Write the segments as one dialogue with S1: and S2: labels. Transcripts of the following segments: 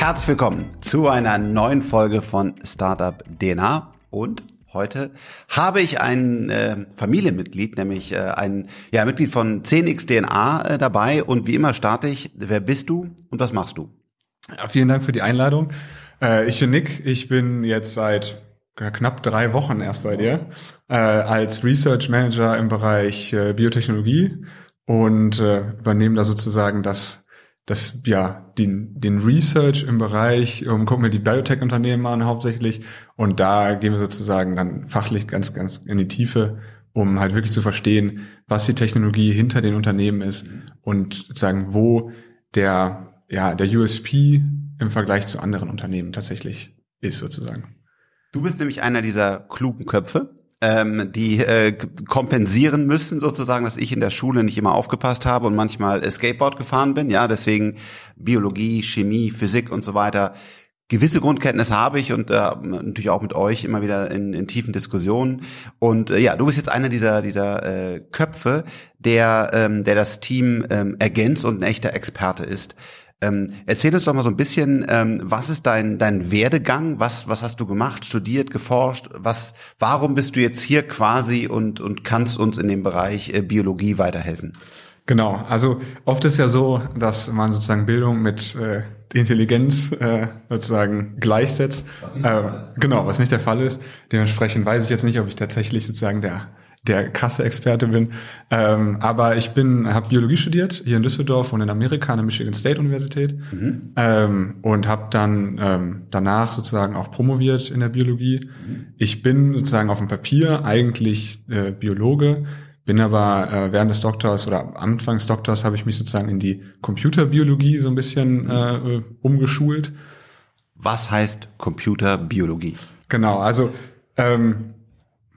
S1: Herzlich willkommen zu einer neuen Folge von Startup DNA und heute habe ich ein äh, Familienmitglied, nämlich äh, ein ja, Mitglied von 10x DNA äh, dabei und wie immer starte ich, wer bist du und was machst du?
S2: Ja, vielen Dank für die Einladung. Äh, ich bin Nick, ich bin jetzt seit knapp drei Wochen erst bei dir äh, als Research Manager im Bereich äh, Biotechnologie und äh, übernehme da sozusagen das das ja den den Research im Bereich um, gucken wir die Biotech Unternehmen an hauptsächlich und da gehen wir sozusagen dann fachlich ganz ganz in die Tiefe um halt wirklich zu verstehen was die Technologie hinter den Unternehmen ist und sozusagen wo der ja der USP im Vergleich zu anderen Unternehmen tatsächlich ist sozusagen.
S1: Du bist nämlich einer dieser klugen Köpfe, ähm, die äh, kompensieren müssen sozusagen, dass ich in der Schule nicht immer aufgepasst habe und manchmal Skateboard gefahren bin. Ja, deswegen Biologie, Chemie, Physik und so weiter. Gewisse Grundkenntnisse habe ich und äh, natürlich auch mit euch immer wieder in, in tiefen Diskussionen. Und äh, ja, du bist jetzt einer dieser dieser äh, Köpfe, der ähm, der das Team ähm, ergänzt und ein echter Experte ist. Ähm, erzähl uns doch mal so ein bisschen, ähm, was ist dein, dein Werdegang? Was, was hast du gemacht, studiert, geforscht? Was, warum bist du jetzt hier quasi und, und kannst uns in dem Bereich äh, Biologie weiterhelfen?
S2: Genau, also oft ist ja so, dass man sozusagen Bildung mit äh, Intelligenz äh, sozusagen gleichsetzt. Äh, genau, was nicht der Fall ist. Dementsprechend weiß ich jetzt nicht, ob ich tatsächlich sozusagen der der krasse Experte bin. Ähm, aber ich bin, habe Biologie studiert hier in Düsseldorf und in Amerika an der Michigan State Universität mhm. ähm, und habe dann ähm, danach sozusagen auch promoviert in der Biologie. Mhm. Ich bin sozusagen auf dem Papier eigentlich äh, Biologe, bin aber äh, während des Doktors oder Anfang des Doktors habe ich mich sozusagen in die Computerbiologie so ein bisschen mhm. äh, umgeschult.
S1: Was heißt Computerbiologie?
S2: Genau, also ähm,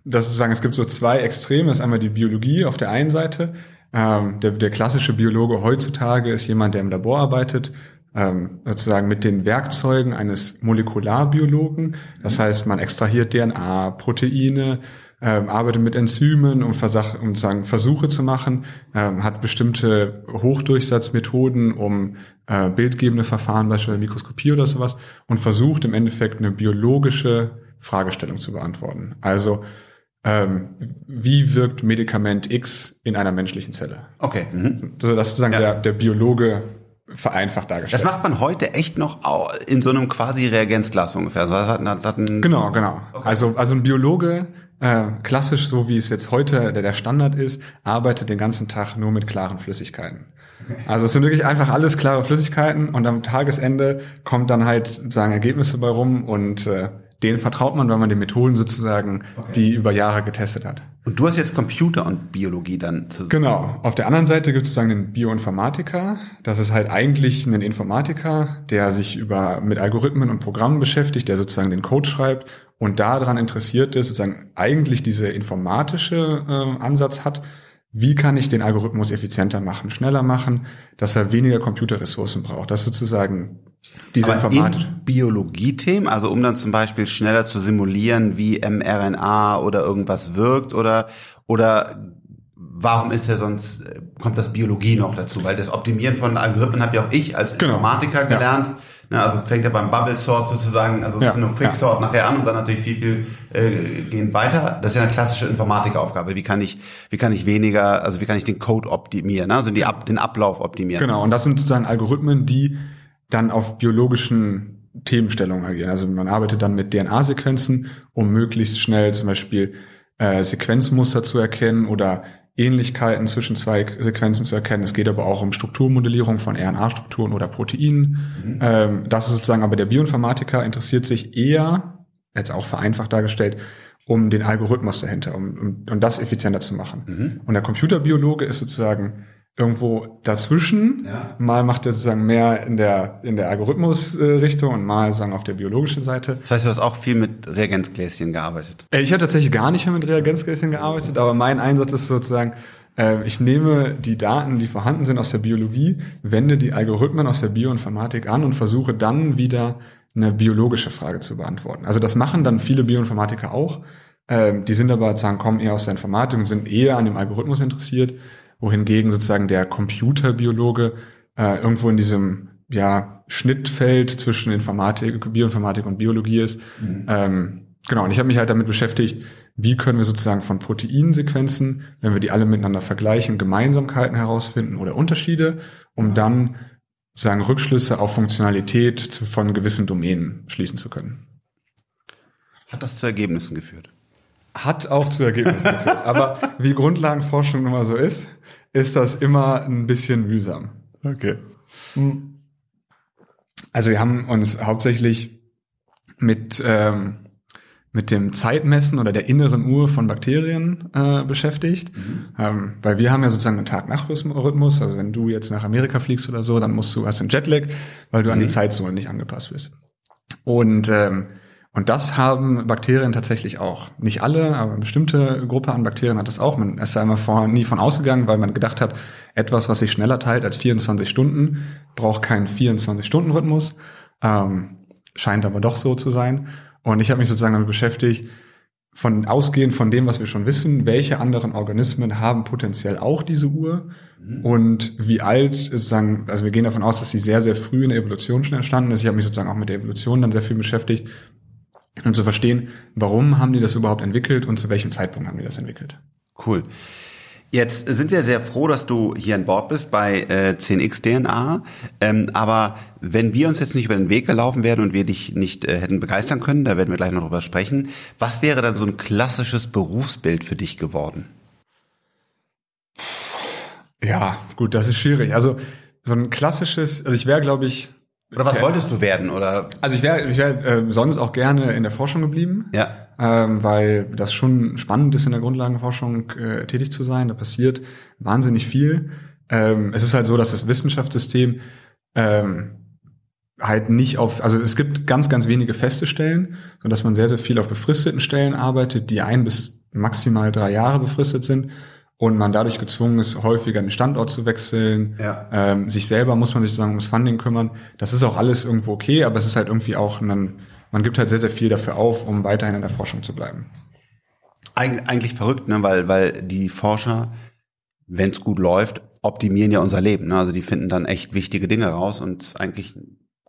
S2: das ist sagen, es gibt so zwei Extreme. Das ist einmal die Biologie auf der einen Seite. Ähm, der, der klassische Biologe heutzutage ist jemand, der im Labor arbeitet, ähm, sozusagen mit den Werkzeugen eines Molekularbiologen. Das heißt, man extrahiert DNA, Proteine, ähm, arbeitet mit Enzymen, um, Versach um sagen, Versuche zu machen, ähm, hat bestimmte Hochdurchsatzmethoden, um äh, bildgebende Verfahren, beispielsweise Mikroskopie oder sowas, und versucht im Endeffekt eine biologische Fragestellung zu beantworten. Also ähm, wie wirkt Medikament X in einer menschlichen Zelle.
S1: Okay. Mhm.
S2: So, das ist sozusagen ja. der, der Biologe vereinfacht dargestellt.
S1: Das macht man heute echt noch in so einem quasi Reagenzglas ungefähr. Also
S2: hat, hat, hat genau, genau. Okay. Also, also ein Biologe, äh, klassisch so wie es jetzt heute der, der Standard ist, arbeitet den ganzen Tag nur mit klaren Flüssigkeiten. Also es sind wirklich einfach alles klare Flüssigkeiten und am Tagesende kommt dann halt sozusagen Ergebnisse bei rum und äh, denen vertraut man, weil man die Methoden sozusagen, okay. die über Jahre getestet hat.
S1: Und du hast jetzt Computer und Biologie dann
S2: zusammen. Genau. Auf der anderen Seite gibt es sozusagen den Bioinformatiker. Das ist halt eigentlich ein Informatiker, der sich über mit Algorithmen und Programmen beschäftigt, der sozusagen den Code schreibt und daran interessiert ist, sozusagen eigentlich diese informatische äh, Ansatz hat. Wie kann ich den Algorithmus effizienter machen, schneller machen, dass er weniger Computerressourcen braucht? Das ist sozusagen
S1: diese Aber Biologie-Themen, also um dann zum Beispiel schneller zu simulieren, wie mRNA oder irgendwas wirkt oder, oder warum ist der sonst, kommt das Biologie noch dazu? Weil das Optimieren von Algorithmen habe ja auch ich als genau. Informatiker gelernt. Ja. Ne, also fängt er beim Bubble Sort sozusagen, also ja. so eine Quick Sort ja. nachher an und dann natürlich viel, viel äh, gehen weiter. Das ist ja eine klassische Informatikaufgabe. Wie kann ich, wie kann ich weniger, also wie kann ich den Code optimieren, ne? also die, den Ablauf optimieren?
S2: Genau, und das sind sozusagen Algorithmen, die dann auf biologischen Themenstellungen agieren. Also man arbeitet dann mit DNA-Sequenzen, um möglichst schnell zum Beispiel äh, Sequenzmuster zu erkennen oder Ähnlichkeiten zwischen zwei Sequenzen zu erkennen. Es geht aber auch um Strukturmodellierung von RNA-Strukturen oder Proteinen. Mhm. Ähm, das ist sozusagen aber der Bioinformatiker interessiert sich eher, jetzt auch vereinfacht dargestellt, um den Algorithmus dahinter, um, um, um das effizienter zu machen. Mhm. Und der Computerbiologe ist sozusagen irgendwo dazwischen. Ja. Mal macht er sozusagen mehr in der, in der Algorithmus-Richtung und mal sagen auf der biologischen Seite.
S1: Das heißt, du hast auch viel mit Reagenzgläschen gearbeitet?
S2: Äh, ich habe tatsächlich gar nicht mehr mit Reagenzgläschen gearbeitet, aber mein Einsatz ist sozusagen, äh, ich nehme die Daten, die vorhanden sind aus der Biologie, wende die Algorithmen aus der Bioinformatik an und versuche dann wieder eine biologische Frage zu beantworten. Also das machen dann viele Bioinformatiker auch. Ähm, die sind aber sozusagen kommen eher aus der Informatik und sind eher an dem Algorithmus interessiert wohingegen sozusagen der Computerbiologe äh, irgendwo in diesem ja, Schnittfeld zwischen Informatik, Bioinformatik und Biologie ist. Mhm. Ähm, genau, und ich habe mich halt damit beschäftigt, wie können wir sozusagen von Proteinsequenzen, wenn wir die alle miteinander vergleichen, Gemeinsamkeiten herausfinden oder Unterschiede, um dann sagen Rückschlüsse auf Funktionalität von gewissen Domänen schließen zu können.
S1: Hat das zu Ergebnissen geführt?
S2: Hat auch zu Ergebnissen geführt. Aber wie Grundlagenforschung immer so ist, ist das immer ein bisschen mühsam.
S1: Okay.
S2: Also wir haben uns hauptsächlich mit ähm, mit dem Zeitmessen oder der inneren Uhr von Bakterien äh, beschäftigt, mhm. ähm, weil wir haben ja sozusagen einen Tag-Nacht-Rhythmus. Also wenn du jetzt nach Amerika fliegst oder so, dann musst du hast einen Jetlag, weil du mhm. an die mhm. Zeitzone nicht angepasst bist. Und ähm, und das haben Bakterien tatsächlich auch. Nicht alle, aber eine bestimmte Gruppe an Bakterien hat das auch. Man ist da immer vor, nie von ausgegangen, weil man gedacht hat, etwas, was sich schneller teilt als 24 Stunden, braucht keinen 24-Stunden-Rhythmus. Ähm, scheint aber doch so zu sein. Und ich habe mich sozusagen damit beschäftigt, von ausgehend von dem, was wir schon wissen, welche anderen Organismen haben potenziell auch diese Uhr mhm. und wie alt ist sozusagen, also wir gehen davon aus, dass sie sehr, sehr früh in der Evolution schon entstanden ist. Ich habe mich sozusagen auch mit der Evolution dann sehr viel beschäftigt, um zu verstehen, warum haben die das überhaupt entwickelt und zu welchem Zeitpunkt haben die das entwickelt.
S1: Cool. Jetzt sind wir sehr froh, dass du hier an Bord bist bei äh, 10x DNA. Ähm, aber wenn wir uns jetzt nicht über den Weg gelaufen wären und wir dich nicht äh, hätten begeistern können, da werden wir gleich noch drüber sprechen, was wäre dann so ein klassisches Berufsbild für dich geworden?
S2: Ja, gut, das ist schwierig. Also so ein klassisches, also ich wäre, glaube ich,
S1: oder was wolltest du werden? Oder?
S2: Also ich wäre ich wär, äh, sonst auch gerne in der Forschung geblieben.
S1: Ja.
S2: Ähm, weil das schon spannend ist, in der Grundlagenforschung äh, tätig zu sein. Da passiert wahnsinnig viel. Ähm, es ist halt so, dass das Wissenschaftssystem ähm, halt nicht auf, also es gibt ganz, ganz wenige feste Stellen, so dass man sehr, sehr viel auf befristeten Stellen arbeitet, die ein bis maximal drei Jahre befristet sind und man dadurch gezwungen ist, häufiger den Standort zu wechseln. Ja. Ähm, sich selber muss man sich sozusagen ums Funding kümmern. Das ist auch alles irgendwo okay, aber es ist halt irgendwie auch ein, man gibt halt sehr, sehr viel dafür auf, um weiterhin in der Forschung zu bleiben.
S1: Eig eigentlich verrückt, ne? weil, weil die Forscher, wenn es gut läuft, optimieren ja unser Leben. Ne? Also die finden dann echt wichtige Dinge raus und eigentlich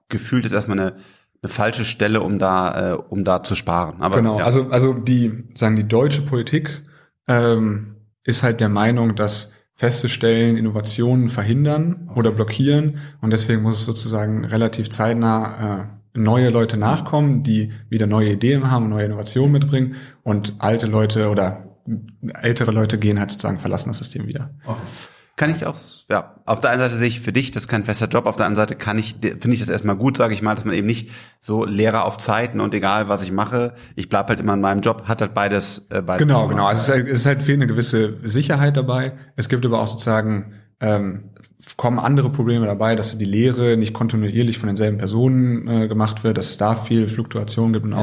S1: gefühlt ist erstmal eine, eine falsche Stelle, um da, äh, um da zu sparen.
S2: Aber, genau, ja. also, also die, sagen die deutsche Politik, ähm, ist halt der Meinung, dass feste Stellen Innovationen verhindern oder blockieren. Und deswegen muss es sozusagen relativ zeitnah äh, neue Leute nachkommen, die wieder neue Ideen haben, neue Innovationen mitbringen. Und alte Leute oder ältere Leute gehen halt sozusagen verlassen das System wieder.
S1: Okay kann ich auch, ja, auf der einen Seite sehe ich für dich, das ist kein fester Job, auf der anderen Seite kann ich, finde ich das erstmal gut, sage ich mal, dass man eben nicht so Lehrer auf Zeiten und egal was ich mache, ich bleib halt immer in meinem Job, hat halt beides,
S2: äh, beides. Genau, genau. Also es ist, halt, es ist halt viel eine gewisse Sicherheit dabei. Es gibt aber auch sozusagen, ähm, kommen andere Probleme dabei, dass die Lehre nicht kontinuierlich von denselben Personen äh, gemacht wird, dass es da viel Fluktuation gibt und ja.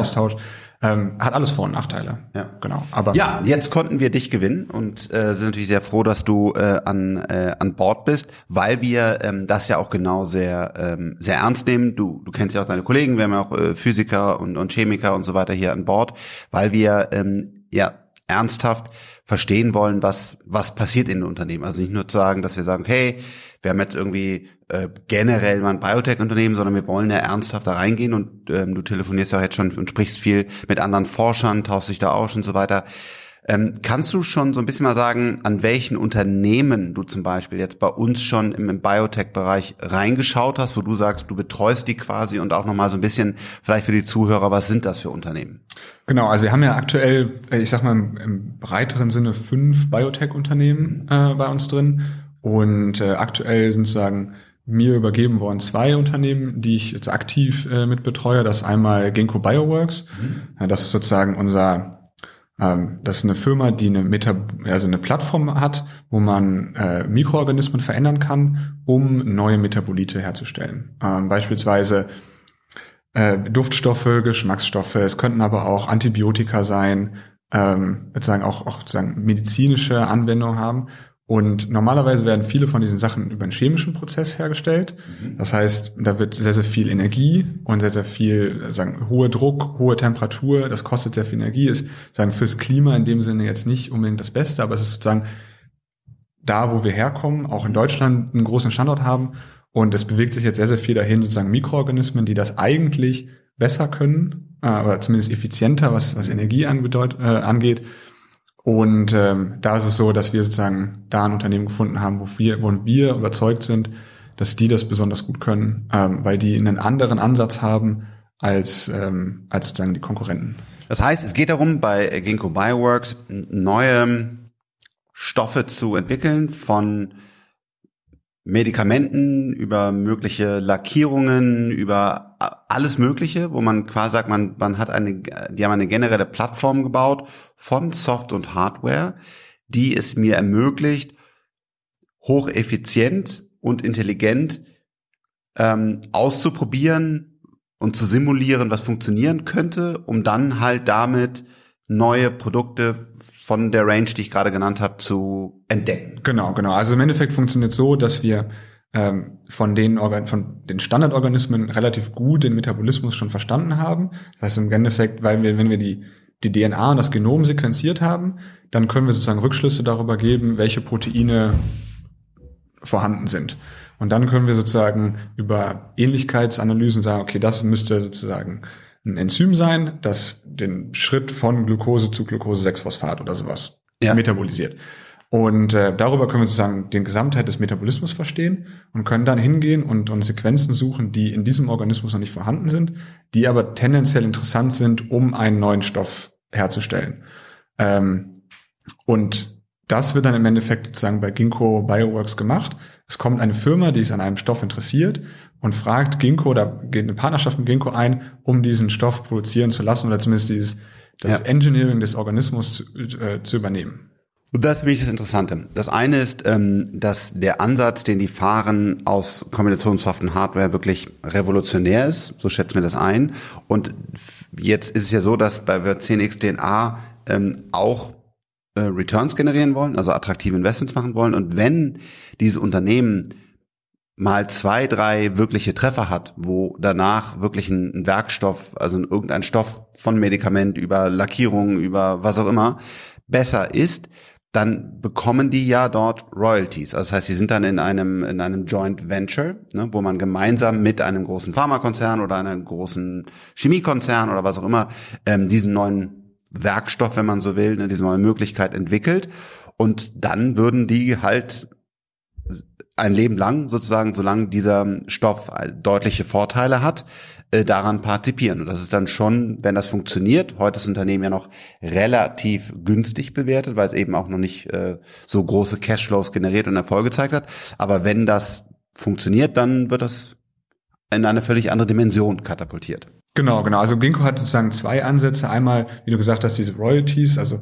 S2: Ähm, hat alles Vor- und Nachteile.
S1: Ja, genau. Aber ja, jetzt konnten wir dich gewinnen und äh, sind natürlich sehr froh, dass du äh, an äh, an Bord bist, weil wir ähm, das ja auch genau sehr ähm, sehr ernst nehmen. Du du kennst ja auch deine Kollegen, wir haben ja auch äh, Physiker und und Chemiker und so weiter hier an Bord, weil wir ähm, ja ernsthaft verstehen wollen, was was passiert in den Unternehmen. Also nicht nur zu sagen, dass wir sagen, hey wir haben jetzt irgendwie äh, generell mal ein Biotech-Unternehmen, sondern wir wollen ja ernsthaft da reingehen und ähm, du telefonierst ja jetzt schon und sprichst viel mit anderen Forschern, tauschst dich da aus und so weiter. Ähm, kannst du schon so ein bisschen mal sagen, an welchen Unternehmen du zum Beispiel jetzt bei uns schon im, im Biotech-Bereich reingeschaut hast, wo du sagst, du betreust die quasi und auch nochmal so ein bisschen vielleicht für die Zuhörer, was sind das für Unternehmen?
S2: Genau, also wir haben ja aktuell, ich sag mal im, im breiteren Sinne fünf Biotech-Unternehmen äh, bei uns drin und äh, aktuell sind sozusagen mir übergeben worden zwei Unternehmen, die ich jetzt aktiv äh, mit betreue. Das ist einmal Ginkgo Bioworks. Mhm. Das ist sozusagen unser ähm, das ist eine Firma, die eine Meta also eine Plattform hat, wo man äh, Mikroorganismen verändern kann, um neue Metabolite herzustellen. Ähm, beispielsweise äh, Duftstoffe, Geschmacksstoffe. Es könnten aber auch Antibiotika sein, ähm, sozusagen auch, auch sozusagen medizinische Anwendungen haben. Und normalerweise werden viele von diesen Sachen über einen chemischen Prozess hergestellt. Mhm. Das heißt, da wird sehr, sehr viel Energie und sehr, sehr viel, sagen, hoher Druck, hohe Temperatur. Das kostet sehr viel Energie. Ist, sagen, fürs Klima in dem Sinne jetzt nicht unbedingt das Beste, aber es ist sozusagen da, wo wir herkommen, auch in Deutschland einen großen Standort haben Und es bewegt sich jetzt sehr, sehr viel dahin, sozusagen Mikroorganismen, die das eigentlich besser können, äh, aber zumindest effizienter, was, was Energie anbedeut, äh, angeht. Und ähm, da ist es so, dass wir sozusagen da ein Unternehmen gefunden haben, wo wir, wo wir überzeugt sind, dass die das besonders gut können, ähm, weil die einen anderen Ansatz haben als, ähm, als sozusagen die Konkurrenten.
S1: Das heißt, es geht darum, bei Ginkgo Bioworks neue Stoffe zu entwickeln von Medikamenten, über mögliche Lackierungen, über alles Mögliche, wo man quasi sagt, man, man hat eine, die haben eine generelle Plattform gebaut von Soft und Hardware, die es mir ermöglicht, hocheffizient und intelligent ähm, auszuprobieren und zu simulieren, was funktionieren könnte, um dann halt damit neue Produkte von der Range, die ich gerade genannt habe, zu entdecken.
S2: Genau, genau. Also im Endeffekt funktioniert so, dass wir ähm, von den Organ von den Standardorganismen relativ gut den Metabolismus schon verstanden haben. Das heißt im Endeffekt, weil wir, wenn wir die die DNA und das Genom sequenziert haben, dann können wir sozusagen Rückschlüsse darüber geben, welche Proteine vorhanden sind. Und dann können wir sozusagen über Ähnlichkeitsanalysen sagen, okay, das müsste sozusagen ein Enzym sein, das den Schritt von Glucose zu Glucose-6-Phosphat oder sowas ja. metabolisiert. Und äh, darüber können wir sozusagen den Gesamtheit des Metabolismus verstehen und können dann hingehen und, und Sequenzen suchen, die in diesem Organismus noch nicht vorhanden sind, die aber tendenziell interessant sind, um einen neuen Stoff herzustellen. Ähm, und das wird dann im Endeffekt sozusagen bei Ginkgo Bioworks gemacht. Es kommt eine Firma, die ist an einem Stoff interessiert und fragt Ginkgo oder geht eine Partnerschaft mit Ginkgo ein, um diesen Stoff produzieren zu lassen oder zumindest dieses das ja. Engineering des Organismus zu, äh, zu übernehmen.
S1: Das ist wirklich das Interessante. Das eine ist, ähm, dass der Ansatz, den die fahren aus Kombination Soft und Hardware wirklich revolutionär ist. So schätzen wir das ein. Und jetzt ist es ja so, dass bei 10x DNA ähm, auch äh, Returns generieren wollen, also attraktive Investments machen wollen. Und wenn dieses Unternehmen mal zwei, drei wirkliche Treffer hat, wo danach wirklich ein, Werkstoff, also irgendein Stoff von Medikament über Lackierung, über was auch immer, besser ist, dann bekommen die ja dort Royalties. Also das heißt, sie sind dann in einem, in einem Joint Venture, ne, wo man gemeinsam mit einem großen Pharmakonzern oder einem großen Chemiekonzern oder was auch immer ähm, diesen neuen Werkstoff, wenn man so will, ne, diese neue Möglichkeit entwickelt. Und dann würden die halt ein Leben lang sozusagen, solange dieser Stoff deutliche Vorteile hat, äh, daran partizipieren. Und das ist dann schon, wenn das funktioniert, heute ist das Unternehmen ja noch relativ günstig bewertet, weil es eben auch noch nicht äh, so große Cashflows generiert und Erfolge gezeigt hat. Aber wenn das funktioniert, dann wird das in eine völlig andere Dimension katapultiert.
S2: Genau, genau. Also Ginkgo hat sozusagen zwei Ansätze. Einmal, wie du gesagt hast, diese Royalties, also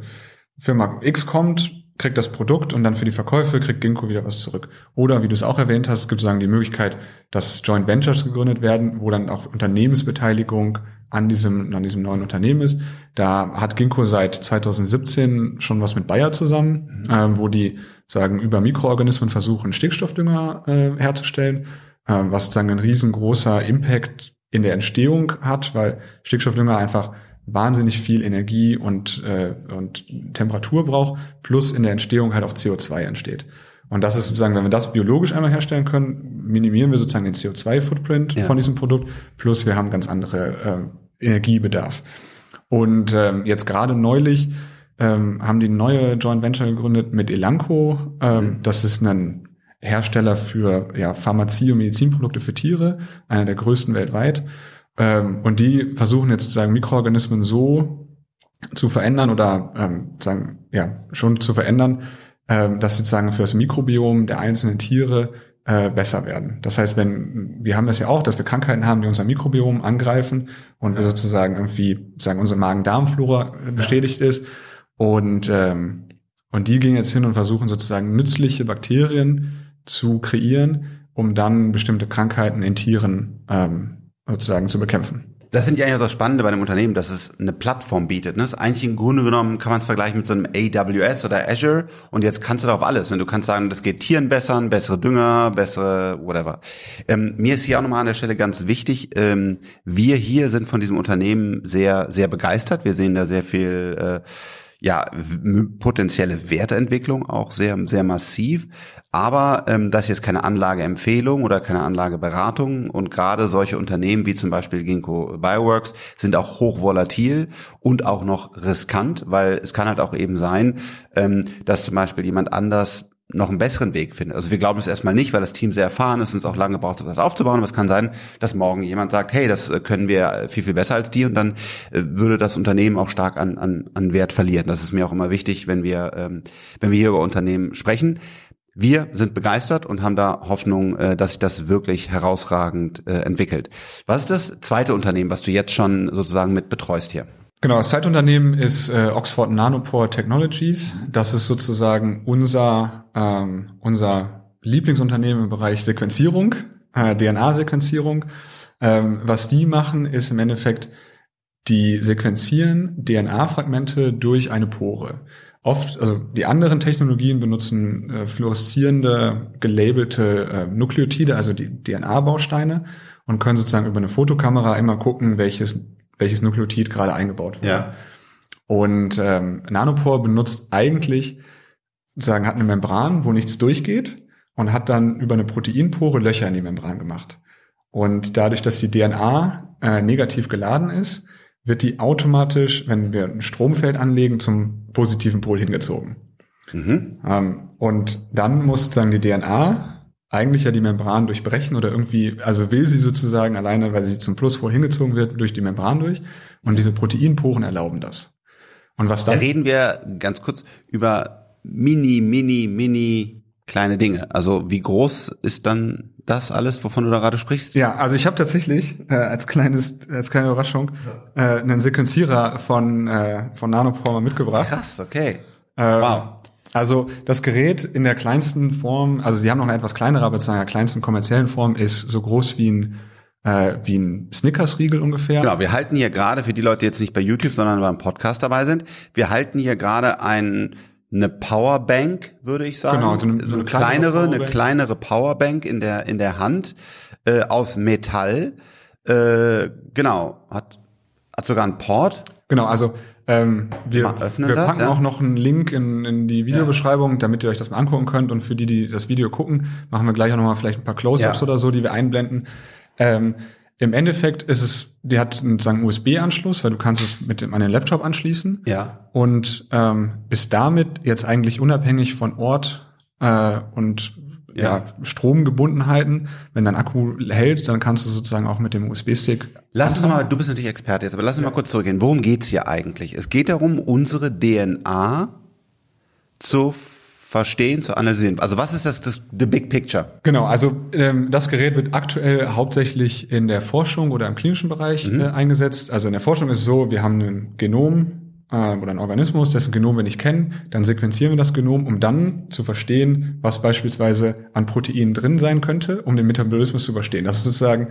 S2: Firma X kommt, kriegt das Produkt und dann für die Verkäufe kriegt Ginkgo wieder was zurück. Oder wie du es auch erwähnt hast, es gibt sozusagen die Möglichkeit, dass Joint Ventures gegründet werden, wo dann auch Unternehmensbeteiligung an diesem, an diesem neuen Unternehmen ist. Da hat Ginkgo seit 2017 schon was mit Bayer zusammen, mhm. ähm, wo die sagen, über Mikroorganismen versuchen, Stickstoffdünger äh, herzustellen, äh, was sozusagen ein riesengroßer Impact in der Entstehung hat, weil Stickstoffdünger einfach wahnsinnig viel Energie und, äh, und Temperatur braucht, plus in der Entstehung halt auch CO2 entsteht. Und das ist sozusagen, wenn wir das biologisch einmal herstellen können, minimieren wir sozusagen den CO2-Footprint ja. von diesem Produkt, plus wir haben ganz andere äh, Energiebedarf. Und ähm, jetzt gerade neulich ähm, haben die neue Joint Venture gegründet mit Elanco. Ähm, mhm. Das ist ein Hersteller für ja, Pharmazie- und Medizinprodukte für Tiere, einer der größten weltweit. Ähm, und die versuchen jetzt sozusagen Mikroorganismen so zu verändern oder ähm, sagen, ja, schon zu verändern, ähm, dass sozusagen für das Mikrobiom der einzelnen Tiere äh, besser werden. Das heißt, wenn wir haben das ja auch, dass wir Krankheiten haben, die unser Mikrobiom angreifen und wir sozusagen irgendwie sagen unsere Magen-Darm-Flora bestätigt ja. ist und ähm, und die gehen jetzt hin und versuchen sozusagen nützliche Bakterien zu kreieren, um dann bestimmte Krankheiten in Tieren ähm, sozusagen zu bekämpfen.
S1: Das finde ich eigentlich auch das Spannende bei dem Unternehmen, dass es eine Plattform bietet. Ne? Das ist eigentlich im Grunde genommen kann man es vergleichen mit so einem AWS oder Azure und jetzt kannst du darauf alles. Ne? Du kannst sagen, das geht Tieren bessern, bessere Dünger, bessere whatever. Ähm, mir ist hier auch nochmal an der Stelle ganz wichtig, ähm, wir hier sind von diesem Unternehmen sehr, sehr begeistert. Wir sehen da sehr viel äh, ja, potenzielle Wertentwicklung auch sehr, sehr massiv. Aber ähm, das ist jetzt keine Anlageempfehlung oder keine Anlageberatung. Und gerade solche Unternehmen wie zum Beispiel Ginkgo Bioworks sind auch hochvolatil und auch noch riskant, weil es kann halt auch eben sein, ähm, dass zum Beispiel jemand anders noch einen besseren Weg findet. Also wir glauben es erstmal nicht, weil das Team sehr erfahren ist und es auch lange braucht, das aufzubauen. Aber es kann sein, dass morgen jemand sagt, hey, das äh, können wir viel, viel besser als die und dann äh, würde das Unternehmen auch stark an, an, an Wert verlieren. Das ist mir auch immer wichtig, wenn wir, ähm, wenn wir hier über Unternehmen sprechen. Wir sind begeistert und haben da Hoffnung, äh, dass sich das wirklich herausragend entwickelt. Was ist das zweite Unternehmen, was du jetzt schon sozusagen mit betreust hier?
S2: Genau, das Zeitunternehmen ist äh, Oxford Nanopore Technologies. Das ist sozusagen unser, ähm, unser Lieblingsunternehmen im Bereich Sequenzierung, äh, DNA-Sequenzierung. Ähm, was die machen, ist im Endeffekt, die sequenzieren DNA-Fragmente durch eine Pore. Oft, also die anderen Technologien benutzen äh, fluoreszierende, gelabelte äh, Nukleotide, also die DNA-Bausteine, und können sozusagen über eine Fotokamera immer gucken, welches welches Nukleotid gerade eingebaut wurde. Ja. Und ähm, Nanopore benutzt eigentlich, sagen, hat eine Membran, wo nichts durchgeht und hat dann über eine Proteinpore Löcher in die Membran gemacht. Und dadurch, dass die DNA äh, negativ geladen ist, wird die automatisch, wenn wir ein Stromfeld anlegen, zum positiven Pol hingezogen. Mhm. Ähm, und dann muss sozusagen die DNA eigentlich ja die Membran durchbrechen oder irgendwie, also will sie sozusagen alleine, weil sie zum Pluspol hingezogen wird, durch die Membran durch. Und diese Proteinporen erlauben das.
S1: Und was dann? Da reden wir ganz kurz über mini, mini, mini kleine Dinge. Also wie groß ist dann das alles, wovon du da gerade sprichst?
S2: Ja, also ich habe tatsächlich äh, als kleines, als kleine Überraschung äh, einen Sequenzierer von äh, von Nanopore mitgebracht.
S1: Krass, okay.
S2: Ähm, wow. Also das Gerät in der kleinsten Form, also die haben noch eine etwas kleinere, aber in der kleinsten kommerziellen Form ist so groß wie ein äh, wie ein Snickers-Riegel ungefähr.
S1: Genau, wir halten hier gerade, für die Leute, die jetzt nicht bei YouTube, sondern beim Podcast dabei sind, wir halten hier gerade ein, eine Powerbank, würde ich sagen. Genau, so eine, so eine kleinere, eine kleinere Powerbank in der, in der Hand, äh, aus Metall. Äh, genau, hat, hat sogar einen Port.
S2: Genau, also ähm, wir, wir das, packen ja? auch noch einen Link in, in die Videobeschreibung, ja. damit ihr euch das mal angucken könnt. Und für die, die das Video gucken, machen wir gleich auch nochmal vielleicht ein paar Close-ups ja. oder so, die wir einblenden. Ähm, Im Endeffekt ist es, die hat einen USB-Anschluss, weil du kannst es mit dem, an den Laptop anschließen.
S1: Ja.
S2: Und ähm, bist damit jetzt eigentlich unabhängig von Ort äh, und ja. Stromgebundenheiten. Wenn dein Akku hält, dann kannst du sozusagen auch mit dem USB-Stick.
S1: Lass uns mal, du bist natürlich Experte jetzt, aber lass uns ja. mal kurz zurückgehen. Worum geht's hier eigentlich? Es geht darum, unsere DNA zu verstehen, zu analysieren. Also was ist das, das the big picture?
S2: Genau, also ähm, das Gerät wird aktuell hauptsächlich in der Forschung oder im klinischen Bereich mhm. äh, eingesetzt. Also in der Forschung ist es so, wir haben ein Genom, äh, oder ein Organismus, dessen Genom wir nicht kennen, dann sequenzieren wir das Genom, um dann zu verstehen, was beispielsweise an Proteinen drin sein könnte, um den Metabolismus zu verstehen. Das ist sozusagen,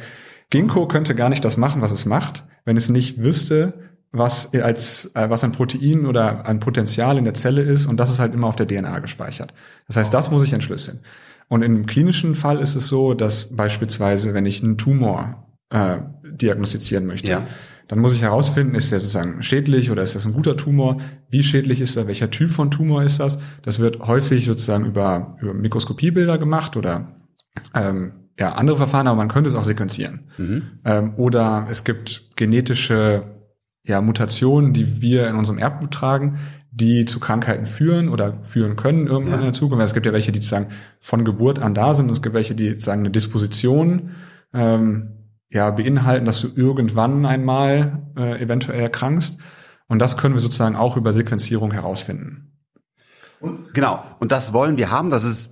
S2: Ginkgo könnte gar nicht das machen, was es macht, wenn es nicht wüsste, was als äh, was ein Protein oder ein Potenzial in der Zelle ist und das ist halt immer auf der DNA gespeichert. Das heißt, das muss ich entschlüsseln. Und im klinischen Fall ist es so, dass beispielsweise, wenn ich einen Tumor äh, diagnostizieren möchte, ja dann muss ich herausfinden, ist der sozusagen schädlich oder ist das ein guter Tumor? Wie schädlich ist er? Welcher Typ von Tumor ist das? Das wird häufig sozusagen über, über Mikroskopiebilder gemacht oder ähm, ja, andere Verfahren, aber man könnte es auch sequenzieren. Mhm. Ähm, oder es gibt genetische ja, Mutationen, die wir in unserem Erbgut tragen, die zu Krankheiten führen oder führen können irgendwann ja. in der Zukunft. Es gibt ja welche, die sozusagen von Geburt an da sind es gibt welche, die sozusagen eine Disposition ähm, ja beinhalten, dass du irgendwann einmal äh, eventuell erkrankst. Und das können wir sozusagen auch über Sequenzierung herausfinden.
S1: Und, genau. Und das wollen wir haben. Das ist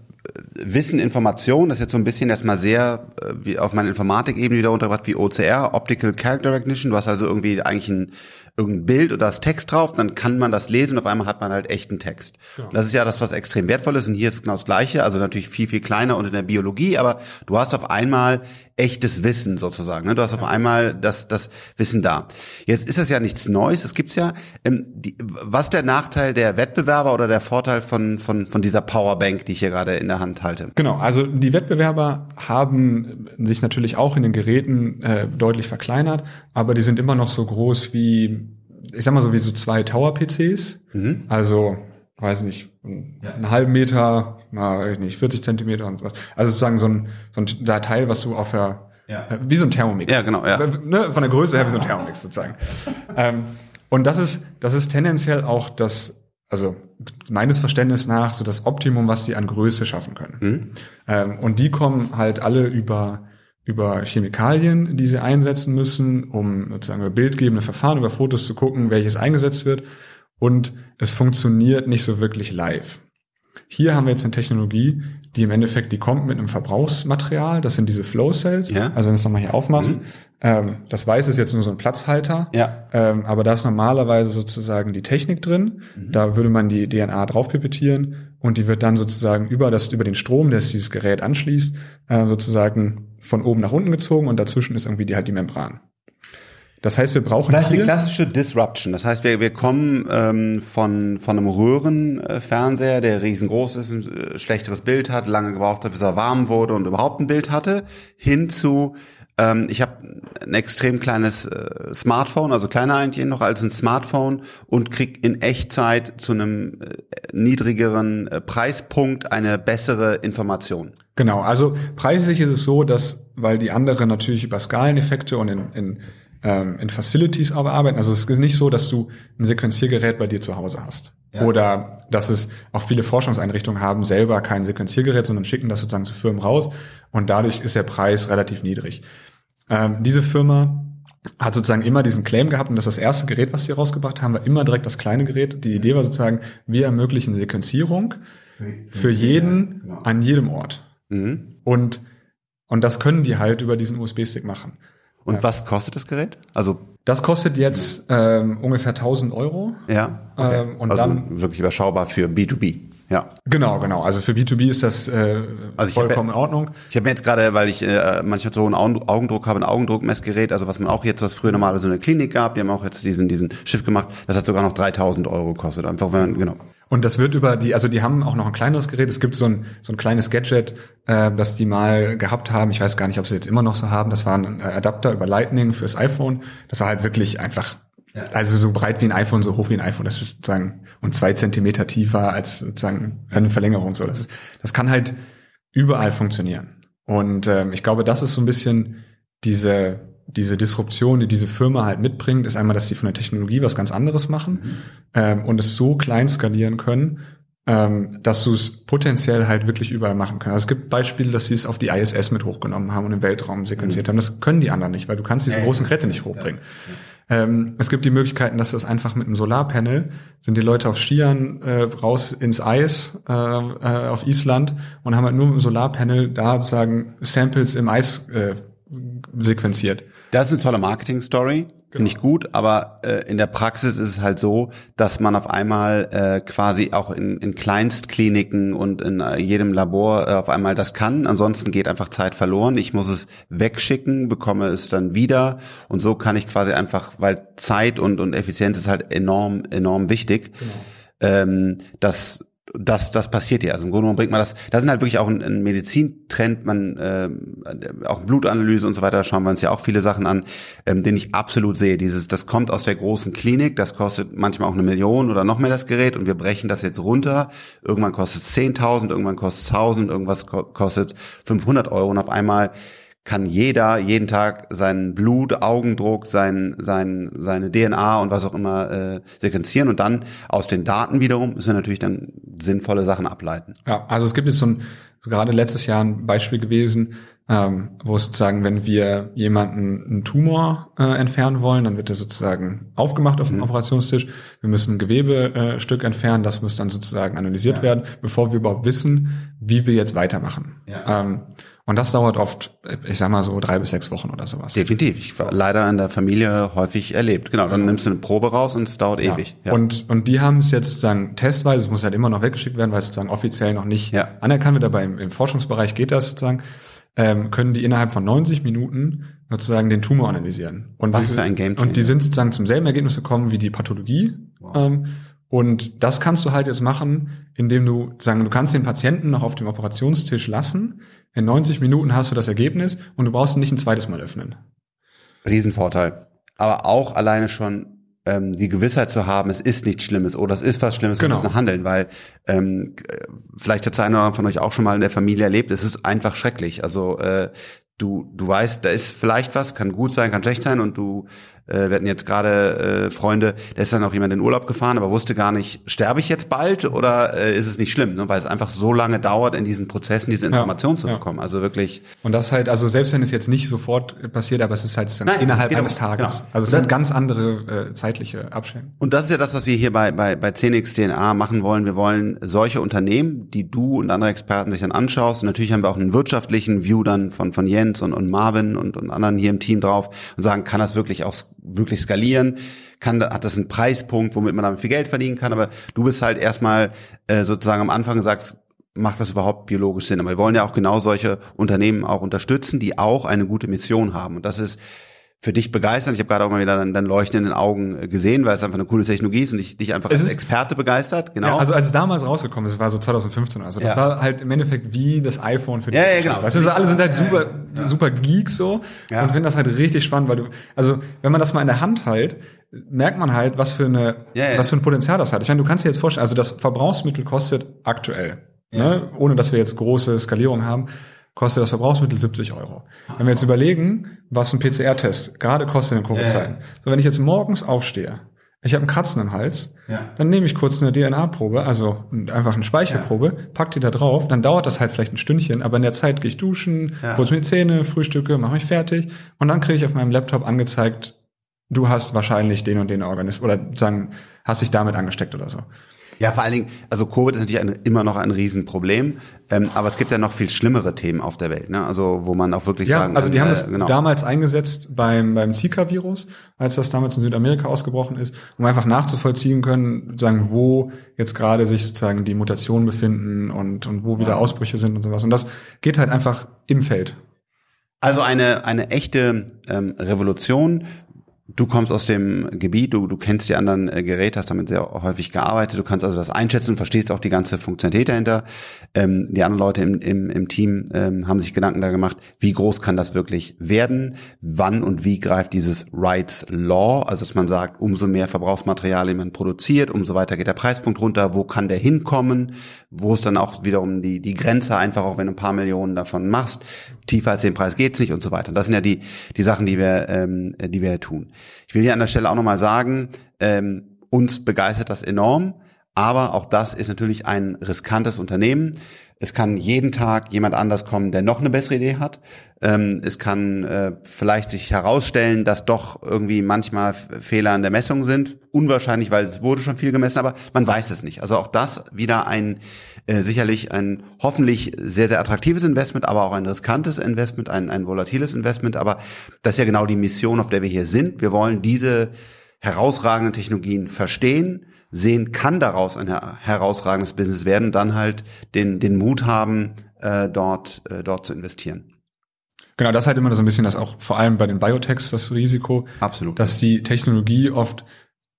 S1: Wissen, Information. Das ist jetzt so ein bisschen erstmal sehr äh, wie auf meiner Informatik-Ebene wieder untergebracht wie OCR, Optical Character Recognition. Du hast also irgendwie eigentlich ein irgendein Bild oder das Text drauf, dann kann man das lesen und auf einmal hat man halt echten Text. Ja. Das ist ja das, was extrem wertvoll ist und hier ist genau das Gleiche, also natürlich viel, viel kleiner und in der Biologie, aber du hast auf einmal echtes Wissen sozusagen. Ne? Du hast auf einmal das, das Wissen da. Jetzt ist das ja nichts Neues, es gibt's ja. Ähm, die, was ist der Nachteil der Wettbewerber oder der Vorteil von, von, von dieser Powerbank, die ich hier gerade in der Hand halte?
S2: Genau, also die Wettbewerber haben sich natürlich auch in den Geräten äh, deutlich verkleinert, aber die sind immer noch so groß wie ich sag mal so wie so zwei Tower-PCs. Mhm. Also, weiß nicht, einen ja. halben Meter, na, weiß nicht, 40 Zentimeter und was. Also sozusagen so ein, so ein Datei, was du auf der, ja. äh, wie so ein Thermomix.
S1: Ja, genau, ja.
S2: Ne, von der Größe her wie so ein Thermomix sozusagen. ähm, und das ist, das ist tendenziell auch das, also meines Verständnisses nach so das Optimum, was die an Größe schaffen können. Mhm. Ähm, und die kommen halt alle über über Chemikalien, die sie einsetzen müssen, um sozusagen über bildgebende Verfahren, über Fotos zu gucken, welches eingesetzt wird. Und es funktioniert nicht so wirklich live. Hier haben wir jetzt eine Technologie, die im Endeffekt, die kommt mit einem Verbrauchsmaterial, das sind diese Flow Cells. Ja. Also wenn du es nochmal hier aufmachst, mhm. ähm, das Weiße ist jetzt nur so ein Platzhalter, ja. ähm, aber da ist normalerweise sozusagen die Technik drin. Mhm. Da würde man die DNA drauf pipettieren und die wird dann sozusagen über das über den Strom, der dieses Gerät anschließt, äh, sozusagen von oben nach unten gezogen und dazwischen ist irgendwie die, halt die Membran. Das heißt, wir brauchen
S1: das heißt, eine klassische Disruption. Das heißt, wir, wir kommen ähm, von, von einem Röhrenfernseher, der riesengroß ist, ein äh, schlechteres Bild hat, lange gebraucht hat, bis er warm wurde und überhaupt ein Bild hatte, hin zu ähm, ich habe ein extrem kleines äh, Smartphone, also kleiner eigentlich noch als ein Smartphone und krieg in Echtzeit zu einem äh, niedrigeren äh, Preispunkt eine bessere Information.
S2: Genau, also preislich ist es so, dass, weil die anderen natürlich über Skaleneffekte und in, in, ähm, in Facilities aber arbeiten, also es ist nicht so, dass du ein Sequenziergerät bei dir zu Hause hast. Ja. Oder dass es auch viele Forschungseinrichtungen haben selber kein Sequenziergerät, sondern schicken das sozusagen zu Firmen raus und dadurch ist der Preis relativ niedrig. Ähm, diese Firma hat sozusagen immer diesen Claim gehabt und das ist das erste Gerät, was sie rausgebracht haben, war immer direkt das kleine Gerät. Die Idee war sozusagen, wir ermöglichen Sequenzierung für jeden genau. an jedem Ort. Mhm. Und, und das können die halt über diesen USB-Stick machen.
S1: Und ja. was kostet das Gerät?
S2: Also das kostet jetzt ähm, ungefähr 1000 Euro.
S1: Ja. Okay. Ähm, und also dann wirklich überschaubar für B2B. Ja.
S2: Genau, genau. Also für B2B ist das äh, also vollkommen hab, in Ordnung.
S1: Ich habe mir jetzt gerade, weil ich äh, manchmal so einen Augendruck habe, ein Augendruckmessgerät, also was man auch jetzt, was früher normalerweise so eine Klinik gab, die haben auch jetzt diesen diesen Schiff gemacht, das hat sogar noch 3000 Euro gekostet. Einfach wenn man, genau.
S2: Und das wird über die, also die haben auch noch ein kleineres Gerät. Es gibt so ein, so ein kleines Gadget, äh, das die mal gehabt haben. Ich weiß gar nicht, ob sie jetzt immer noch so haben. Das war ein Adapter über Lightning fürs iPhone. Das war halt wirklich einfach, ja. also so breit wie ein iPhone, so hoch wie ein iPhone. Das ist sozusagen und zwei Zentimeter tiefer als sozusagen eine Verlängerung. So, das, ist, das kann halt überall funktionieren. Und ähm, ich glaube, das ist so ein bisschen diese diese Disruption, die diese Firma halt mitbringt, ist einmal, dass sie von der Technologie was ganz anderes machen mhm. ähm, und es so klein skalieren können, ähm, dass du es potenziell halt wirklich überall machen kannst. Also es gibt Beispiele, dass sie es auf die ISS mit hochgenommen haben und im Weltraum sequenziert mhm. haben. Das können die anderen nicht, weil du kannst diese äh, großen Geräte nicht hochbringen. Ja. Ähm, es gibt die Möglichkeiten, dass das einfach mit einem Solarpanel sind die Leute auf Skiern äh, raus ins Eis äh, äh, auf Island und haben halt nur mit dem Solarpanel da sozusagen Samples im Eis äh, sequenziert.
S1: Das ist eine tolle Marketing-Story, genau. finde ich gut, aber äh, in der Praxis ist es halt so, dass man auf einmal äh, quasi auch in, in Kleinstkliniken und in äh, jedem Labor äh, auf einmal das kann. Ansonsten geht einfach Zeit verloren. Ich muss es wegschicken, bekomme es dann wieder und so kann ich quasi einfach, weil Zeit und, und Effizienz ist halt enorm, enorm wichtig. Genau. Ähm, dass das, das passiert ja. Also im Grunde genommen bringt man das, das sind halt wirklich auch ein, ein Medizintrend, man, äh, auch Blutanalyse und so weiter, schauen wir uns ja auch viele Sachen an, ähm, den ich absolut sehe. Dieses, das kommt aus der großen Klinik, das kostet manchmal auch eine Million oder noch mehr das Gerät und wir brechen das jetzt runter. Irgendwann kostet es 10.000, irgendwann kostet es 1.000, irgendwas kostet 500 Euro und auf einmal kann jeder jeden Tag seinen Blut, Augendruck, sein, sein, seine DNA und was auch immer äh, sequenzieren und dann aus den Daten wiederum müssen wir natürlich dann sinnvolle Sachen ableiten.
S2: Ja, also es gibt jetzt so ein, so gerade letztes Jahr ein Beispiel gewesen, ähm, wo es sozusagen, wenn wir jemanden einen Tumor äh, entfernen wollen, dann wird er sozusagen aufgemacht auf dem mhm. Operationstisch. Wir müssen ein Gewebestück äh, entfernen, das muss dann sozusagen analysiert ja. werden, bevor wir überhaupt wissen, wie wir jetzt weitermachen. Ja. Ähm, und das dauert oft, ich sag mal so drei bis sechs Wochen oder sowas.
S1: Definitiv. Ich war leider in der Familie häufig erlebt. Genau, dann nimmst du eine Probe raus und es dauert ja. ewig.
S2: Ja. Und, und die haben es jetzt sozusagen testweise, es muss halt immer noch weggeschickt werden, weil es sozusagen offiziell noch nicht ja. anerkannt wird, aber im, im Forschungsbereich geht das sozusagen, ähm, können die innerhalb von 90 Minuten sozusagen den Tumor analysieren. Und
S1: Was für ein Game
S2: Und die sind sozusagen zum selben Ergebnis gekommen wie die Pathologie. Wow. Ähm, und das kannst du halt jetzt machen, indem du sagen, du kannst den Patienten noch auf dem Operationstisch lassen. In 90 Minuten hast du das Ergebnis und du brauchst ihn nicht ein zweites Mal öffnen.
S1: Riesenvorteil. Aber auch alleine schon ähm, die Gewissheit zu haben, es ist nichts Schlimmes oder es ist was Schlimmes,
S2: Genau.
S1: wir müssen handeln, weil ähm, vielleicht hat der eine oder andere von euch auch schon mal in der Familie erlebt, es ist einfach schrecklich. Also äh, du, du weißt, da ist vielleicht was, kann gut sein, kann schlecht sein und du äh, wir hatten jetzt gerade äh, Freunde, da ist dann auch jemand in Urlaub gefahren, aber wusste gar nicht, sterbe ich jetzt bald oder äh, ist es nicht schlimm, ne? weil es einfach so lange dauert, in diesen Prozessen diese Informationen zu
S2: ja.
S1: bekommen. Also wirklich
S2: Und das halt, also selbst wenn es jetzt nicht sofort passiert, aber es ist halt
S1: Nein,
S2: innerhalb eines
S1: um-
S2: Tages.
S1: genau.
S2: Also es sind ganz andere äh, zeitliche Abstände.
S1: Und das ist ja das, was wir hier bei, bei, bei CNX DNA machen wollen. Wir wollen solche Unternehmen, die du und andere Experten sich dann anschaust. Und natürlich haben wir auch einen wirtschaftlichen View dann von, von Jens und, und Marvin und, und anderen hier im Team drauf und sagen, kann das wirklich auch wirklich skalieren? Kann, hat das einen Preispunkt, womit man damit viel Geld verdienen kann? Aber du bist halt erstmal äh, sozusagen am Anfang sagst, macht das überhaupt biologisch Sinn? Aber wir wollen ja auch genau solche Unternehmen auch unterstützen, die auch eine gute Mission haben. Und das ist für dich begeistern. Ich habe gerade auch mal wieder dein, dein Leuchten in den Augen äh, gesehen, weil es einfach eine coole Technologie ist und dich, dich einfach
S2: Es
S1: als
S2: ist-
S1: Experte begeistert. Genau.
S2: Ja, also als es damals rausgekommen ist, das war so 2015, also das
S1: Ja.
S2: war halt im Endeffekt wie das iPhone für die
S1: Ja, ja, genau.
S2: Weißt du, also alle sind halt super, super Geeks so
S1: Ja.
S2: und finden das halt richtig spannend, weil du, also wenn man das mal in der Hand hält, merkt man halt, was für eine, was für ein Potenzial das hat. Ich meine, du kannst dir jetzt vorstellen, also das Verbrauchsmittel kostet aktuell, ne, ohne dass wir jetzt große Skalierung haben, kostet das Verbrauchsmittel 70 Euro. Wenn wir jetzt überlegen, was ein PCR-Test gerade kostet in Covid-Zeiten. So, wenn ich jetzt morgens aufstehe, ich habe einen Kratzen im Hals,
S1: Ja.
S2: dann nehme ich kurz eine DNA-Probe, also einfach eine Speichelprobe, pack die da drauf, dann dauert das halt vielleicht ein Stündchen, aber in der Zeit gehe ich duschen,
S1: Ja.
S2: putze mir die Zähne, frühstücke, mache mich fertig und dann kriege ich auf meinem Laptop angezeigt, du hast wahrscheinlich den und den Organismus oder sagen, hast dich damit angesteckt oder so.
S1: Ja, vor allen Dingen, also Covid ist natürlich ein, immer noch ein Riesenproblem, ähm, aber es gibt ja noch viel schlimmere Themen auf der Welt, ne? Also wo man auch wirklich
S2: Ja,
S1: sagen
S2: also die
S1: kann,
S2: haben
S1: äh,
S2: das
S1: genau.
S2: damals eingesetzt beim, beim Zika-Virus, als das damals in Südamerika ausgebrochen ist, um einfach nachzuvollziehen können, sagen, wo jetzt gerade sich sozusagen die Mutationen befinden und, und wo wieder Ausbrüche sind und sowas. Und das geht halt einfach im Feld.
S1: Also eine, eine echte ähm, Revolution. Du kommst aus dem Gebiet, du, du kennst die anderen äh, Geräte, hast damit sehr häufig gearbeitet, du kannst also das einschätzen und verstehst auch die ganze Funktionalität dahinter. Ähm, die anderen Leute im, im, im Team ähm, haben sich Gedanken da gemacht, wie groß kann das wirklich werden, wann und wie greift dieses Rights Law, also dass man sagt, umso mehr Verbrauchsmaterialien man produziert, umso weiter geht der Preispunkt runter, wo kann der hinkommen, wo ist dann auch wiederum die, die Grenze einfach, auch wenn du ein paar Millionen davon machst, tiefer als den Preis geht's nicht und so weiter. Das sind ja die, die Sachen, die wir, ähm, die wir tun. Ich will hier an der Stelle auch nochmal sagen, ähm, uns begeistert das enorm, aber auch das ist natürlich ein riskantes Unternehmen. Es kann jeden Tag jemand anders kommen, der noch eine bessere Idee hat. Ähm, es kann äh, vielleicht sich herausstellen, dass doch irgendwie manchmal Fehler in der Messung sind. Unwahrscheinlich, weil es wurde schon viel gemessen, aber man weiß es nicht. Also auch das wieder ein äh, sicherlich ein hoffentlich sehr, sehr attraktives Investment, aber auch ein riskantes Investment, ein, ein volatiles Investment. Aber das ist ja genau die Mission, auf der wir hier sind. Wir wollen diese herausragenden Technologien verstehen, sehen, kann daraus ein her herausragendes Business werden dann halt den, den Mut haben, äh, dort, äh, dort zu investieren.
S2: Genau, das ist halt immer so ein bisschen das auch vor allem bei den Biotechs das Risiko,
S1: Absolut.
S2: dass die Technologie oft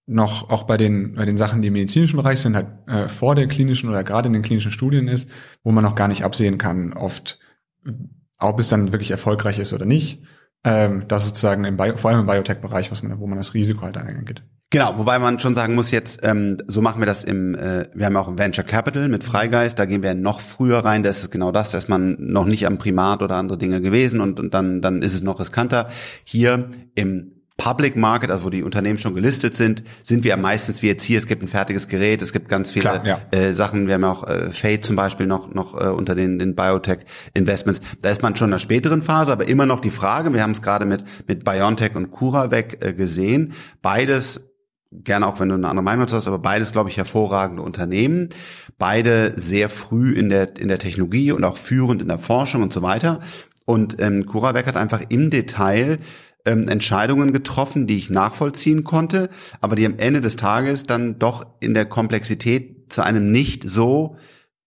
S2: noch auch bei den bei den Sachen, die im medizinischen Bereich sind, halt äh, vor der klinischen oder gerade in den klinischen Studien ist, wo man noch gar nicht absehen kann, oft ob es dann wirklich erfolgreich ist oder nicht. Ähm, das sozusagen im Bio, vor allem im Biotech-Bereich, was man, wo man das Risiko halt eingeht.
S1: Genau, wobei man schon sagen muss jetzt, ähm, so machen wir das im, äh, wir haben auch Venture Capital mit Freigeist, da gehen wir noch früher rein, da ist genau das, da ist man noch nicht am Primat oder andere Dinge gewesen und, und dann, dann ist es noch riskanter. Hier im Public Market, also wo die Unternehmen schon gelistet sind, sind wir meistens wie jetzt hier, es gibt ein fertiges Gerät, es gibt ganz viele
S2: Klar, ja.
S1: äh, Sachen, wir haben ja auch äh, Fate zum Beispiel noch, noch äh, unter den, den Biotech-Investments, da ist man schon in der späteren Phase, aber immer noch die Frage, wir haben es gerade mit, mit BioNTech und CuraVac äh, gesehen, beides gerne auch wenn du eine andere Meinung hast, aber beides, glaube ich, hervorragende Unternehmen. Beide sehr früh in der, in der Technologie und auch führend in der Forschung und so weiter. Und ähm, CuraVac hat einfach im Detail ähm, Entscheidungen getroffen, die ich nachvollziehen konnte, aber die am Ende des Tages dann doch in der Komplexität zu einem nicht so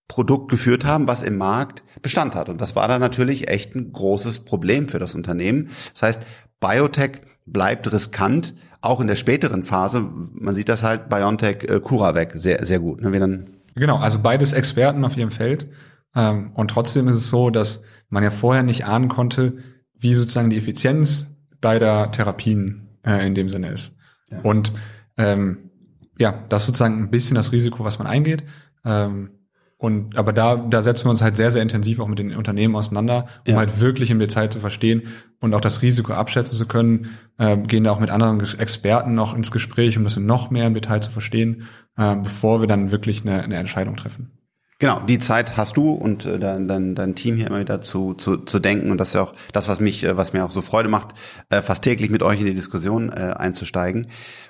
S1: Produkt geführt haben, was im Markt Bestand hat. Und das war dann natürlich echt ein großes Problem für das Unternehmen. Das heißt, Biotech bleibt riskant, auch in der späteren Phase. Man sieht das halt BioNTech, äh, CuraVac sehr, sehr gut. Ne? Wir dann,
S2: Genau, also beides Experten auf ihrem Feld. Ähm, und trotzdem ist es so, dass man ja vorher nicht ahnen konnte, wie sozusagen die Effizienz beider Therapien äh, in dem Sinne ist. Und ähm, ja, das ist sozusagen ein bisschen das Risiko, was man eingeht. Ähm, und aber da, da setzen wir uns halt sehr, sehr intensiv auch mit den Unternehmen auseinander, um ja. halt wirklich im Detail zu verstehen und auch das Risiko abschätzen zu können. Äh, gehen da auch mit anderen Experten noch ins Gespräch, um das noch mehr im Detail zu verstehen, äh, bevor wir dann wirklich eine, eine Entscheidung treffen.
S1: Genau, die Zeit hast du und äh, dein, dein, dein Team hier immer wieder zu, zu, zu denken und das ist ja auch das, was mich, äh, was mir auch so Freude macht, äh, fast täglich mit euch in die Diskussion einzusteigen.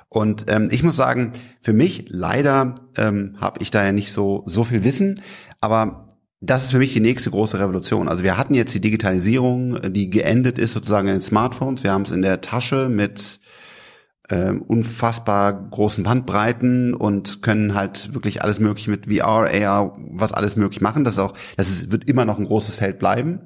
S1: Und ähm, ich muss sagen, für mich leider ähm, habe ich da ja nicht so so viel Wissen, aber das ist für mich die nächste große Revolution. Also wir hatten jetzt die Digitalisierung, die geendet ist sozusagen in den Smartphones. Wir haben es in der Tasche mit äh, unfassbar großen Bandbreiten und können halt wirklich alles mögliche mit VR, AR, was alles möglich machen. Das ist auch, das ist, wird immer noch ein großes Feld bleiben.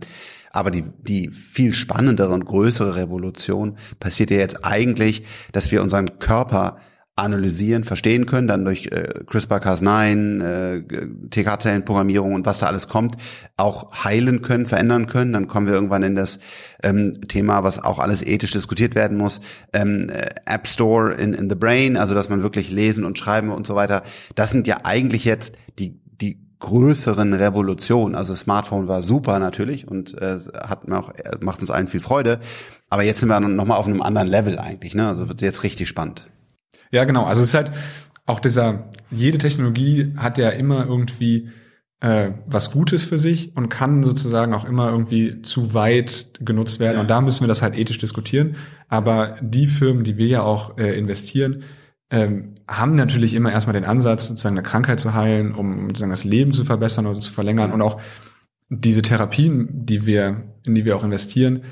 S1: Aber die, die viel spannendere und größere Revolution passiert ja jetzt eigentlich, dass wir unseren Körper analysieren, verstehen können, dann durch äh, CRISPR-Cas9, äh, TK-Zellenprogrammierung und was da alles kommt, auch heilen können, verändern können. Dann kommen wir irgendwann in das ähm, Thema, was auch alles ethisch diskutiert werden muss, ähm, äh, App Store in, in the Brain, also dass man wirklich lesen und schreiben und so weiter. Das sind ja eigentlich jetzt die die größeren Revolutionen. Also Smartphone war super natürlich und äh, hat auch, macht uns allen viel Freude. Aber jetzt sind wir noch mal auf einem anderen Level eigentlich. Ne? Also wird jetzt richtig spannend.
S2: Ja, genau. Also es ist halt auch dieser, jede Technologie hat ja immer irgendwie äh, was Gutes für sich und kann sozusagen auch immer irgendwie zu weit genutzt werden. Ja. Und da müssen wir das halt ethisch diskutieren. Aber die Firmen, die wir ja auch äh, investieren, ähm, haben natürlich immer erstmal den Ansatz, sozusagen eine Krankheit zu heilen, um sozusagen das Leben zu verbessern oder zu verlängern. Und auch diese Therapien, die wir, in die wir auch investieren,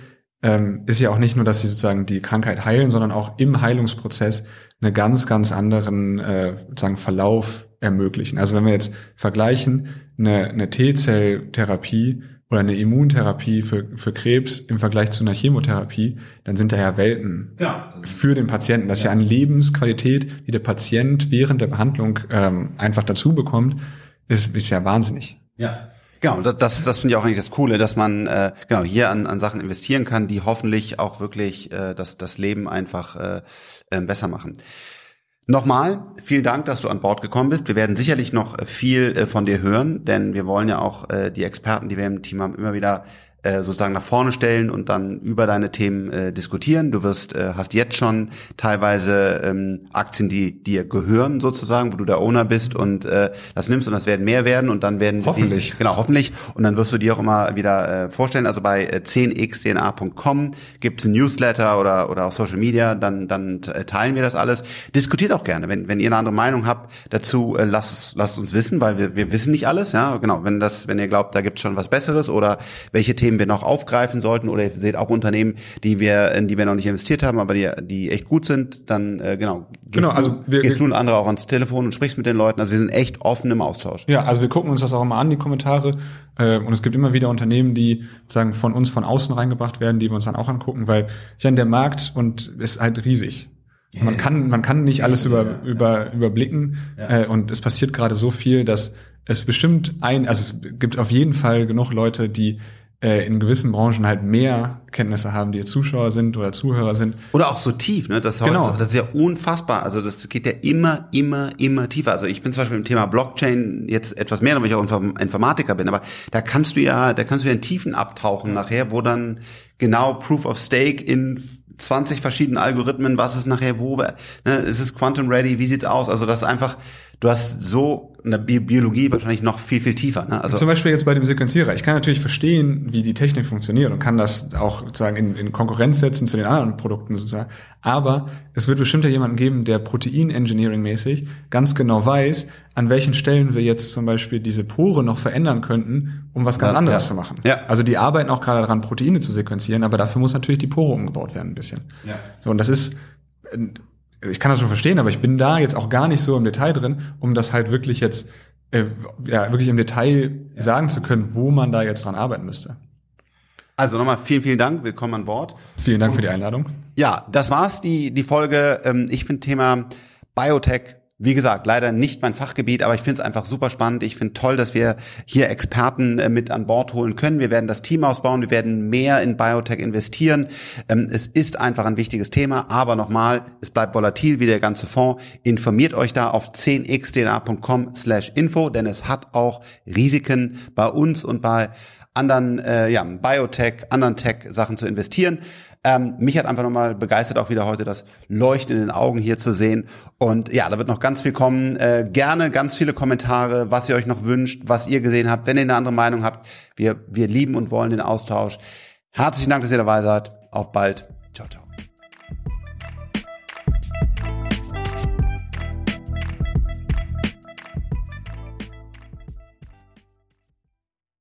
S2: ähm, ist ja auch nicht nur, dass sie sozusagen die Krankheit heilen, sondern auch im Heilungsprozess einen ganz, ganz anderen äh, sozusagen Verlauf ermöglichen. Also wenn wir jetzt vergleichen, eine, eine T-Zell-Therapie oder eine Immuntherapie für, für Krebs im Vergleich zu einer Chemotherapie, dann sind da ja Welten ja, für den Patienten. Das ist ja. ja eine Lebensqualität, die der Patient während der Behandlung ähm, einfach dazu bekommt, ist, ist ja wahnsinnig.
S1: Ja. Genau, das, das finde ich auch eigentlich das Coole, dass man äh, genau hier an, an Sachen investieren kann, die hoffentlich auch wirklich äh, das, das Leben einfach äh, äh, besser machen. Nochmal, vielen Dank, dass du an Bord gekommen bist. Wir werden sicherlich noch viel äh, von dir hören, denn wir wollen ja auch äh, die Experten, die wir im Team haben, immer wieder äh, sozusagen nach vorne stellen und dann über deine Themen äh, diskutieren. Du wirst, äh, hast jetzt schon teilweise ähm, Aktien, die dir gehören sozusagen, wo du der Owner bist und äh, das nimmst und das werden mehr werden und dann werden
S2: hoffentlich
S1: die, genau hoffentlich und dann wirst du dir auch immer wieder äh, vorstellen. Also bei äh, 10xdna.com gibt es ein Newsletter oder oder auf Social Media, dann dann äh, teilen wir das alles. Diskutiert auch gerne, wenn wenn ihr eine andere Meinung habt dazu, äh, lasst lasst uns wissen, weil wir wir wissen nicht alles. Ja, genau. Wenn das wenn ihr glaubt, da gibt es schon was Besseres oder welche Themen Themen wir noch aufgreifen sollten oder ihr seht auch Unternehmen, die wir, in die wir noch nicht investiert haben, aber die, die echt gut sind, dann äh, genau.
S2: Genau, also
S1: wir, gehst du und andere auch ans Telefon und sprichst mit den Leuten. Also wir sind echt offen im Austausch.
S2: Ja, also wir gucken uns das auch immer an, die Kommentare. Äh, und es gibt immer wieder Unternehmen, die sagen von uns von außen reingebracht werden, die wir uns dann auch angucken, weil ich an der Markt und ist halt riesig. Man kann, man kann nicht alles über, über, überblicken ja. äh, und es passiert gerade so viel, dass es bestimmt ein, also es gibt auf jeden Fall genug Leute, die äh, in gewissen Branchen halt mehr Kenntnisse haben, die Zuschauer sind oder Zuhörer sind.
S1: Oder auch so tief, ne? Das, genau. das ist ja unfassbar. Also das geht ja immer, immer, immer tiefer. Also ich bin zum Beispiel im Thema Blockchain jetzt etwas mehr, weil ich auch Informatiker bin, aber da kannst du ja, da kannst du ja in Tiefen abtauchen nachher, wo dann genau Proof of Stake in 20 verschiedenen Algorithmen, was ist nachher wo, ne, ist es Quantum Ready, wie sieht's aus? Also das ist einfach, du hast so in der Bi Biologie wahrscheinlich noch viel, viel tiefer. Ne?
S2: Also Zum Beispiel jetzt bei dem Sequenzierer. Ich kann natürlich verstehen, wie die Technik funktioniert und kann das auch sozusagen in, in Konkurrenz setzen zu den anderen Produkten sozusagen. Aber es wird bestimmt ja jemanden geben, der Protein-Engineering-mäßig ganz genau weiß, an welchen Stellen wir jetzt zum Beispiel diese Pore noch verändern könnten, um was ganz ja, anderes
S1: ja.
S2: zu machen.
S1: Ja.
S2: Also die arbeiten auch gerade daran, Proteine zu sequenzieren, aber dafür muss natürlich die Pore umgebaut werden ein bisschen. Ja. So, und das ist ich kann das schon verstehen, aber ich bin da jetzt auch gar nicht so im Detail drin, um das halt wirklich jetzt, äh, ja, wirklich im Detail ja. sagen zu können, wo man da jetzt dran arbeiten müsste.
S1: Also nochmal vielen, vielen Dank. Willkommen an Bord.
S2: Vielen Dank Und, für die Einladung.
S1: Ja, das war's, die, die Folge. Ähm, ich finde Thema Biotech Wie gesagt, leider nicht mein Fachgebiet, aber ich finde es einfach super spannend. Ich finde toll, dass wir hier Experten äh, mit an Bord holen können. Wir werden das Team ausbauen, wir werden mehr in Biotech investieren. Ähm, es ist einfach ein wichtiges Thema, aber nochmal, es bleibt volatil wie der ganze Fonds. Informiert euch da auf 10xdna.com slash info, denn es hat auch Risiken bei uns und bei anderen äh, ja, Biotech, anderen Tech-Sachen zu investieren. Ähm, mich hat einfach nochmal begeistert, auch wieder heute das Leuchten in den Augen hier zu sehen. Und ja, da wird noch ganz viel kommen. Äh, gerne ganz viele Kommentare, was ihr euch noch wünscht, was ihr gesehen habt, wenn ihr eine andere Meinung habt. Wir, wir lieben und wollen den Austausch. Herzlichen Dank, dass ihr dabei seid. Auf bald. Ciao, ciao.